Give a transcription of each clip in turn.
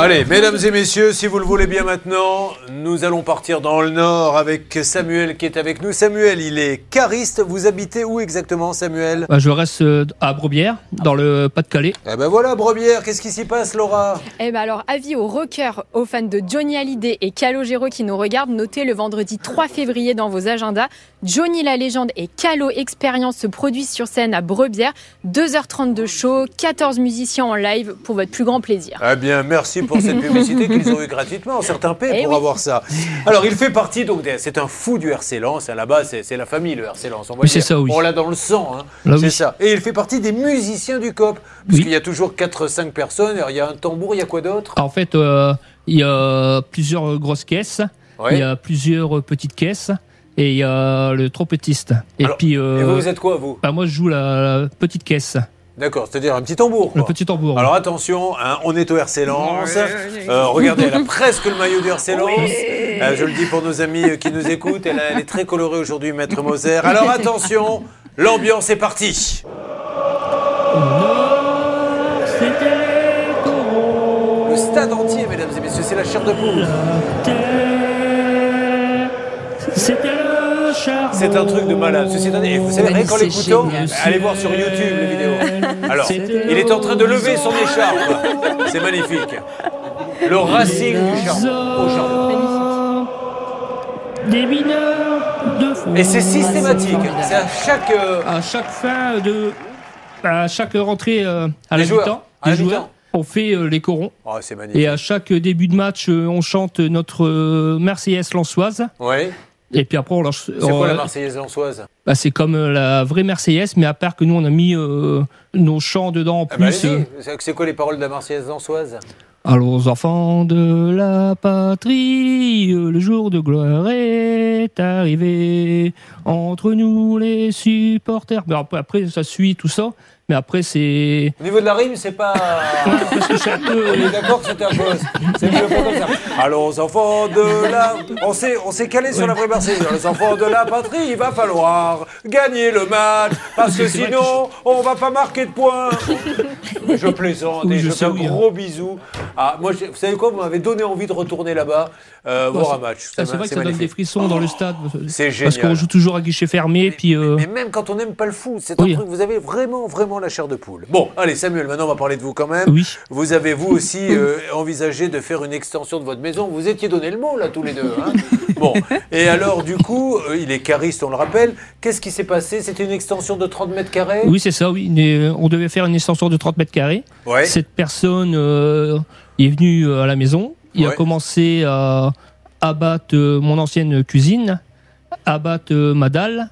Allez, mesdames et messieurs, si vous le voulez bien maintenant, nous allons partir dans le nord avec Samuel qui est avec nous. Samuel, il est cariste. Vous habitez où exactement, Samuel Bah, je reste euh, à Brebière, dans le Pas-de-Calais. Eh ben voilà, Brebière, qu'est-ce qui s'y passe, Laura? Eh ben alors, avis aux rockers, aux fans de Johnny Hallyday et Calogero qui nous regardent, notez le vendredi 3 février dans vos agendas. Johnny la légende et Calo Experience se produisent sur scène à Brebière. 2h30 de show, 14 musiciens en live pour votre plus grand plaisir. Eh bien, merci pour cette publicité qu'ils ont eu gratuitement. Certains paient Eh pour oui. avoir ça. Alors, il fait partie, donc, c'est un fou du RC Lens. Là-bas, c'est c'est la famille, le RC Lens. On Oui, ça, oui. On l'a dans le sang. hein. C'est oui. ça. Et il fait partie des musiciens du COP. Parce Oui. qu'il y a toujours 4-5 personnes. Alors, il y a un tambour, il y a quoi d'autre? En fait, euh, il y a plusieurs grosses caisses, Ouais. il y a plusieurs petites caisses, et il y a le trompettiste. Et Alors, puis, Et euh, vous, vous êtes quoi, vous? bah, moi, je joue la, la petite caisse, D'accord, c'est-à-dire un petit tambour. le quoi. petit tambour. Alors attention, hein, on est au RC Lens. Euh, regardez, elle a presque le maillot du RC Lens. Euh, je le dis pour nos amis euh, qui nous écoutent, elle, a- elle est très colorée aujourd'hui, Maître Moser. Alors attention, l'ambiance est partie. Le stade entier, mesdames et messieurs, c'est la chair de poule. C'était C'est un truc de malade. Ceci étant dit, et vous savez, rien qu'en C'est l'écoutant, génial. allez voir sur YouTube les vidéos. Alors, il est en train de lever son écharpe. C'est magnifique. Le racing du charbon. Au charbon. Des mineurs de fond. Et c'est systématique. C'est à chaque. euh, À chaque fin de. À chaque rentrée euh, à Les la mi-temps, À la on fait euh, les corons. Oh, c'est magnifique. Et à chaque début de match, euh, on chante notre euh, Marseillaise lançoise. Ouais. Et puis après, on lance. C'est quoi la Marseillaise lançoise bah, C'est comme euh, la vraie Marseillaise, mais à part que nous, on a mis euh, nos chants dedans en Ah bah, plus. euh, C'est- quoi les paroles de la Marseillaise lançoise Allons, enfants de la patrie, le jour de gloire est arrivé. Entre nous, les supporters. Mais après, après, ça suit tout ça. Mais après, c'est. Au niveau de la rime, c'est pas. Parce que c'est un peu. On est d'accord que c'était un peu. C'est mieux ça. Allons, enfants de la. On s'est, on s'est calé sur la vraie Marseillaise. Les enfants de la patrie, il va falloir gagner le match. Parce que sinon, on va pas marquer de points. Je plaisante et je fais un gros bisou. Ah, moi, vous savez quoi Vous m'avez donné envie de retourner là-bas, euh, voir un match. C'est vrai que ça donne des magnifique. frissons dans le stade. C'est Parce génial. qu'on joue toujours à guichet fermé. Puis. euh, Mais même quand on n'aime pas le foot, c'est un truc, vous avez vraiment, vraiment la chair de poule. Bon, allez Samuel, maintenant on va parler de vous quand même. Oui. Vous avez vous aussi euh, envisagé de faire une extension de votre maison. Vous étiez donné le mot là tous les deux. hein bon, et alors du coup, il est cariste, on le rappelle. Qu'est-ce qui s'est passé? C'était une extension de 30 mètres carrés? Oui, c'est ça, oui. On devait faire une extension de 30 mètres carrés. Ouais. Cette personne est venue à la maison. Il Ouais. a commencé à abattre mon ancienne cuisine, abattre ma dalle.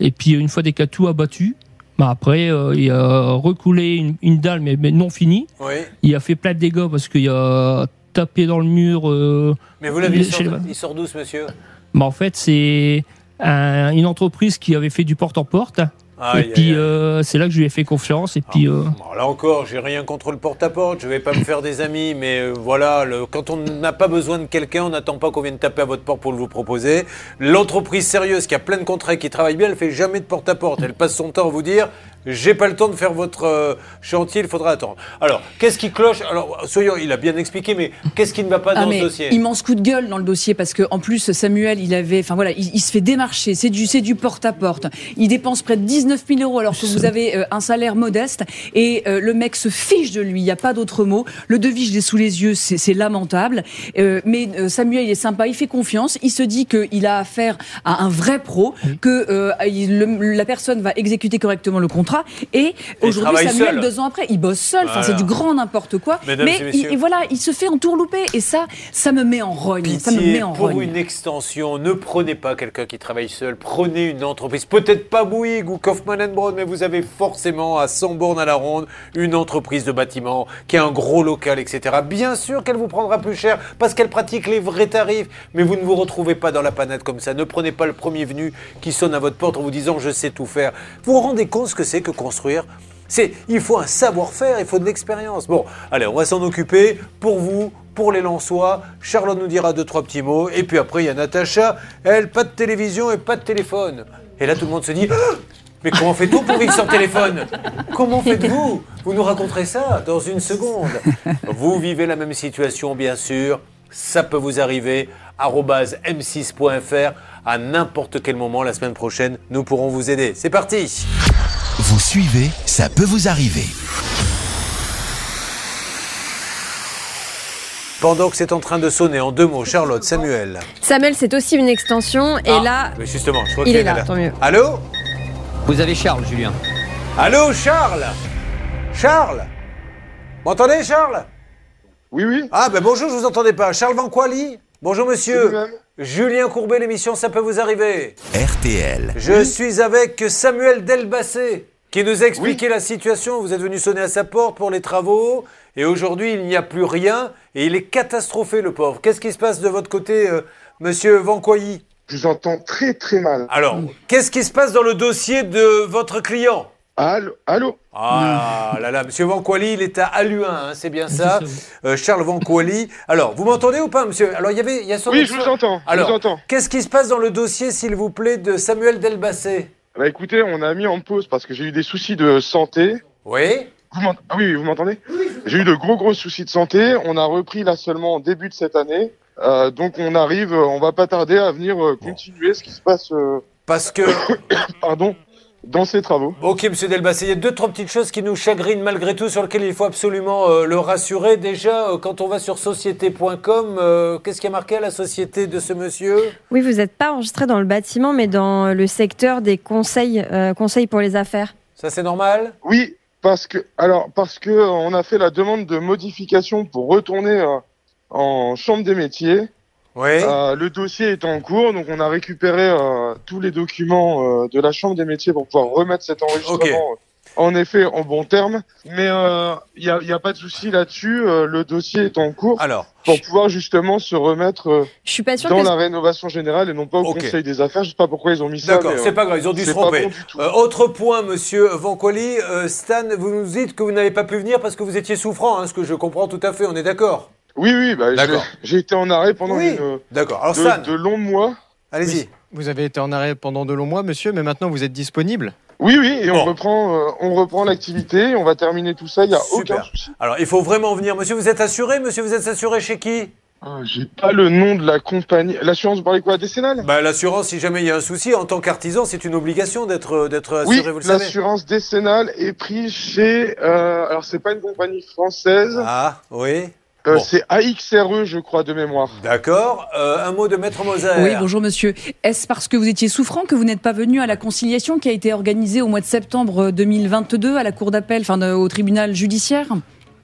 Et puis, une fois des cas tout abattu, bah, après, euh, il a recoulé une, une dalle, mais, mais non finie. Oui. Il a fait plein de dégâts parce qu'il a tapé dans le mur. euh, Mais vous l'avez Il- il sort, chez il sort d'où ce monsieur? Bah, en fait, c'est un- une entreprise qui avait fait du porte-en-porte. Aïe, et puis, euh, c'est là que je lui ai fait confiance. Et puis, euh, Bon, là encore, j'ai rien contre le porte-à-porte, je vais pas me faire des amis, mais euh, voilà, le- quand on n'a pas besoin de quelqu'un, on n'attend pas qu'on vienne taper à votre porte pour le vous proposer. L'entreprise sérieuse qui a plein de contrats et qui travaille bien, elle fait jamais de porte-à-porte. Elle passe son temps à vous dire j'ai pas le temps de faire votre euh, chantier, il faudra attendre. Alors, qu'est-ce qui cloche? Alors, soyons, il a bien expliqué, mais qu'est-ce qui ne va pas Ah, dans mais ce dossier? immense coup de gueule dans le dossier parce que en plus Samuel il avait enfin voilà il, il se fait démarcher c'est du c'est du porte à porte il dépense près de 19 000 euros alors que vous avez euh, un salaire modeste. Et euh, le mec se fiche de lui il y a pas d'autre mot. Le devis je l'ai sous les yeux c'est lamentable. Euh, mais Samuel il est sympa il fait confiance. Il se dit que il a affaire à un vrai pro que la personne va exécuter correctement le contrat. Et aujourd'hui Samuel seul. deux ans après il bosse seul. Enfin c'est du grand n'importe quoi. Mesdames mais il- et voilà il se fait entourlouper. Et ça ça me met en rogne. Ça me Pitié, met en pour rogne. une extension, ne prenez pas quelqu'un qui travaille seul, prenez une entreprise, peut-être pas Bouygues ou Broad, mais vous avez forcément à 100 bornes à la ronde une entreprise de bâtiment qui a un gros local, etc. Bien sûr qu'elle vous prendra plus cher parce qu'elle pratique les vrais tarifs, mais vous ne vous retrouvez pas dans la panade comme ça. Ne prenez pas le premier venu qui sonne à votre porte en vous disant je sais tout faire. Vous vous rendez compte ce que c'est que construire? C'est, il faut un savoir-faire, il faut de l'expérience. Bon, allez, on va s'en occuper pour vous, pour les Lensois. Charlotte nous dira deux, trois petits mots. Et puis après, il y a Natacha. Elle, pas de télévision et pas de téléphone. Et là, tout le monde se dit Mais comment fait-on pour vivre sans téléphone? Comment faites-vous? Vous nous raconterez ça dans une seconde. Vous vivez la même situation, bien sûr. Ça peut vous arriver. arobase m6.fr à n'importe quel moment la semaine prochaine, nous pourrons vous aider. C'est parti Vous suivez, ça peut vous arriver. Pendant que c'est en train de sonner, en deux mots, Charlotte, Samuel. Samuel, c'est aussi une extension. Et Ah, là, mais justement, je crois est là, tant mieux. Allô? Vous avez Charles, Julien. Allô, Charles? Charles? M'entendez, Charles? Oui, oui. Ah, ben bonjour, je vous entendais pas. Charles Vanquali Bonjour, monsieur. Julien Courbet, l'émission Ça peut vous arriver. RTL. Je suis avec Samuel Delbassé, qui nous a expliqué la situation. Vous êtes venu sonner à sa porte pour les travaux, et aujourd'hui, il n'y a plus rien, et il est catastrophé, le pauvre. Qu'est-ce qui se passe de votre côté, euh, monsieur Vanquoyi Je vous entends très très mal. Alors, qu'est-ce qui se passe dans le dossier de votre client? Allô Allô Ah là là, monsieur Vanquali, il est à Aluin, hein, c'est bien ça. Euh, Charles Vanquali. Alors, vous m'entendez ou pas, monsieur? Alors, il y avait, il y a son Oui, je vous entends. Je Alors, vous entends. qu'est-ce qui se passe dans le dossier, s'il vous plaît, de Samuel Delbassé? Bah écoutez, on a mis en pause parce que j'ai eu des soucis de santé. Oui Vous m'ent- ah oui, oui, vous m'entendez J'ai eu de gros gros soucis de santé. On a repris là seulement en début de cette année. Euh, donc on arrive, euh, on va pas tarder à venir euh, continuer ce qui se passe, euh, Parce que, pardon, dans ces travaux. ok, monsieur Delbassé, il y a deux, trois petites choses qui nous chagrinent malgré tout, sur lesquelles il faut absolument euh, le rassurer. Déjà, euh, quand on va sur société.com, euh, qu'est-ce qui a marqué à la société de ce monsieur? Oui, vous n'êtes pas enregistré dans le bâtiment, mais dans le secteur des conseils, euh, conseils pour les affaires. Ça, c'est normal? Oui, parce que alors parce que euh, on a fait la demande de modification pour retourner euh, en chambre des métiers. Oui. Euh, le dossier est en cours, donc on a récupéré euh, tous les documents euh, de la Chambre des métiers pour pouvoir remettre cet enregistrement en effet en bon terme. Mais il n'y a, y a pas de souci là-dessus, euh, le dossier est en cours Alors, pour pouvoir justement se remettre euh, Je suis pas sûre dans que... la rénovation générale et non pas au. Conseil des affaires. Je sais pas pourquoi ils ont mis ça. D'accord, euh, c'est pas grave, ils ont dû se tromper. bon. Euh, autre point, monsieur euh, Stan, vous nous dites que vous n'avez pas pu venir parce que vous étiez souffrant, hein, ce que je comprends tout à fait, on est d'accord Oui, oui, bah, j'ai- D'accord. j'ai été en arrêt pendant Oui. une, D'accord, alors Stan, de, de longs mois. allez-y. Vous avez été en arrêt pendant de longs mois, monsieur, mais maintenant vous êtes disponible. Oui, oui, et Bon. on reprend, euh, on reprend l'activité. On va terminer tout ça. Il y a Super. aucun souci. Alors, il faut vraiment venir. Monsieur, vous êtes assuré? Monsieur, vous êtes assuré chez qui? Ah, J'ai pas le nom de la compagnie. L'assurance, vous parlez quoi? Décennale? Bah, L'assurance, si jamais il y a un souci, en tant qu'artisan, c'est une obligation d'être d'être Oui, assuré, vous le savez. l'assurance décennale est prise chez. Euh, alors, c'est pas une compagnie française. Ah, oui. Euh, bon. C'est AXRE, je crois, de mémoire. D'accord. Euh, un mot de Maître Moser. Oui, bonjour monsieur. Est-ce parce que vous étiez souffrant que vous n'êtes pas venu à la conciliation qui a été organisée au mois de septembre 2022 à la cour d'appel, enfin au tribunal judiciaire?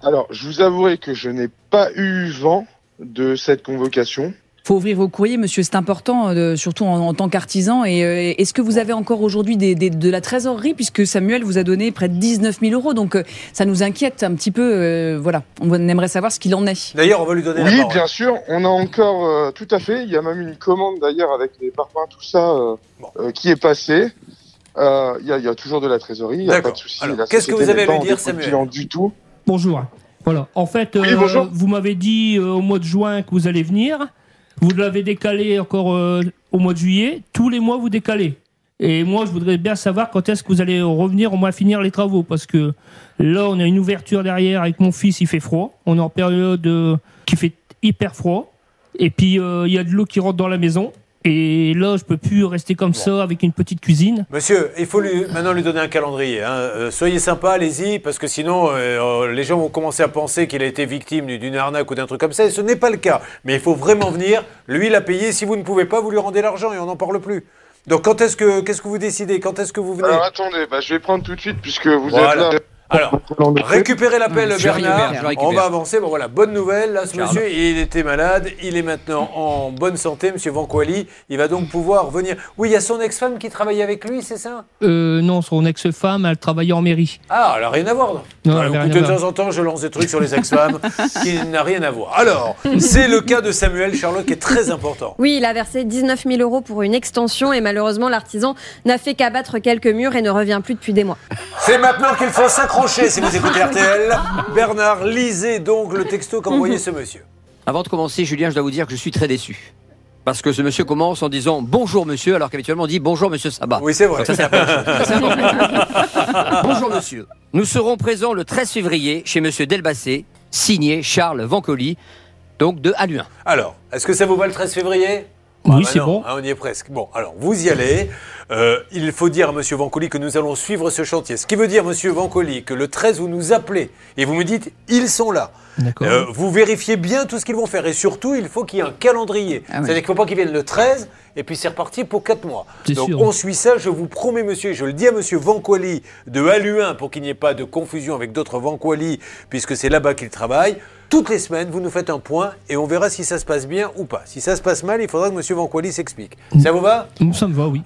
Alors, je vous avouerai que je n'ai pas eu vent de cette convocation. Faut ouvrir vos courriers, monsieur, c'est important, euh, surtout en, en tant qu'artisan. Et euh, est-ce que vous avez encore aujourd'hui des, des- de la trésorerie, puisque Samuel vous a donné près de 19 000 euros, donc euh, ça nous inquiète un petit peu. euh, voilà, on aimerait savoir ce qu'il en est. D'ailleurs, on va lui donner la Oui, parole. bien sûr, on a encore euh, tout à fait. Il y a même une commande d'ailleurs avec les parpaings, tout ça, euh, Bon. euh, qui est passée. Euh, Il y, a, il y a toujours de la trésorerie, il n'y a D'accord. pas de souci. La qu'est-ce que vous avez à lui dire, Samuel du tout. Bonjour. Voilà. En fait, Oui, euh, vous m'avez dit euh, au mois de juin que vous allez venir. Vous l'avez décalé encore euh, au mois de juillet. Tous les mois, vous décalez. Et moi, je voudrais bien savoir quand est-ce que vous allez revenir au moins finir les travaux. Parce que là, on a une ouverture derrière avec mon fils, il fait froid. On est en période euh, qui fait hyper froid. Et puis, euh, il y a de l'eau qui rentre dans la maison. Et là, je peux plus rester comme ça avec une petite cuisine. Monsieur, il faut lui, maintenant lui donner un calendrier. hein. Euh, soyez sympa, allez-y, parce que sinon, euh, euh, les gens vont commencer à penser qu'il a été victime d'une arnaque ou d'un truc comme ça, et ce n'est pas le cas. Mais il faut vraiment venir. Lui, il a payé. Si vous ne pouvez pas, vous lui rendez l'argent et on n'en parle plus. Donc, quand est-ce que, qu'est-ce que vous décidez? Quand est-ce que vous venez? Alors attendez, bah, je vais prendre tout de suite puisque vous Voilà. êtes là. Alors, récupérez l'appel, Bernard. On va avancer. Bon, voilà, bonne nouvelle. Là, ce Charles. monsieur, il était malade. Il est maintenant en bonne santé, monsieur Vanquali. Il va donc pouvoir venir. Oui, il y a son ex-femme qui travaille avec lui, c'est ça? Euh, non, son ex-femme, elle travaillait en mairie. Ah, elle n'a rien à voir. Non, de voir. temps en temps, je lance des trucs sur les ex-femmes qui n'a rien à voir. Alors, c'est le cas de Samuel Charlotte qui est très important. Oui, il a versé 19 000 euros pour une extension et malheureusement, l'artisan n'a fait qu'abattre quelques murs et ne revient plus depuis des mois. C'est maintenant qu'il faut s'accrocher si vous écoutez RTL. Bernard, lisez donc le texto qu'a envoyé ce monsieur. Avant de commencer, Julien, je dois vous dire que je suis très déçu. Parce que ce monsieur commence en disant bonjour monsieur, alors qu'habituellement on dit bonjour monsieur Sabat. Oui, c'est vrai. Donc ça, c'est la première chose. Ça, c'est important. bonjour monsieur. Nous serons présents le 13 février chez monsieur Delbassé, signé Charles Vancoli, donc de Aluin. Alors, est-ce que ça vous va le 13 février? Oui, bah c'est bon. hein, on y est presque. Bon, alors vous y allez. Euh, il faut dire à Monsieur Vancoli que nous allons suivre ce chantier. Ce qui veut dire, Monsieur Vancoli, que le 13, vous nous appelez et vous me dites, ils sont là. D'accord. Euh, vous vérifiez bien tout ce qu'ils vont faire. Et surtout, il faut qu'il y ait un calendrier. Ah oui. C'est-à-dire qu'il ne faut pas qu'ils viennent le 13 et puis c'est reparti pour 4 mois. C'est Donc sûr. on suit ça, je vous promets, monsieur, et je le dis à Monsieur Vancoli de Aluin pour qu'il n'y ait pas de confusion avec d'autres Vancoli, puisque c'est là-bas qu'il travaille. Toutes les semaines, vous nous faites un point et on verra si ça se passe bien ou pas. Si ça se passe mal, il faudra que Monsieur Vancoli s'explique. Ça vous va? Ça me va, oui.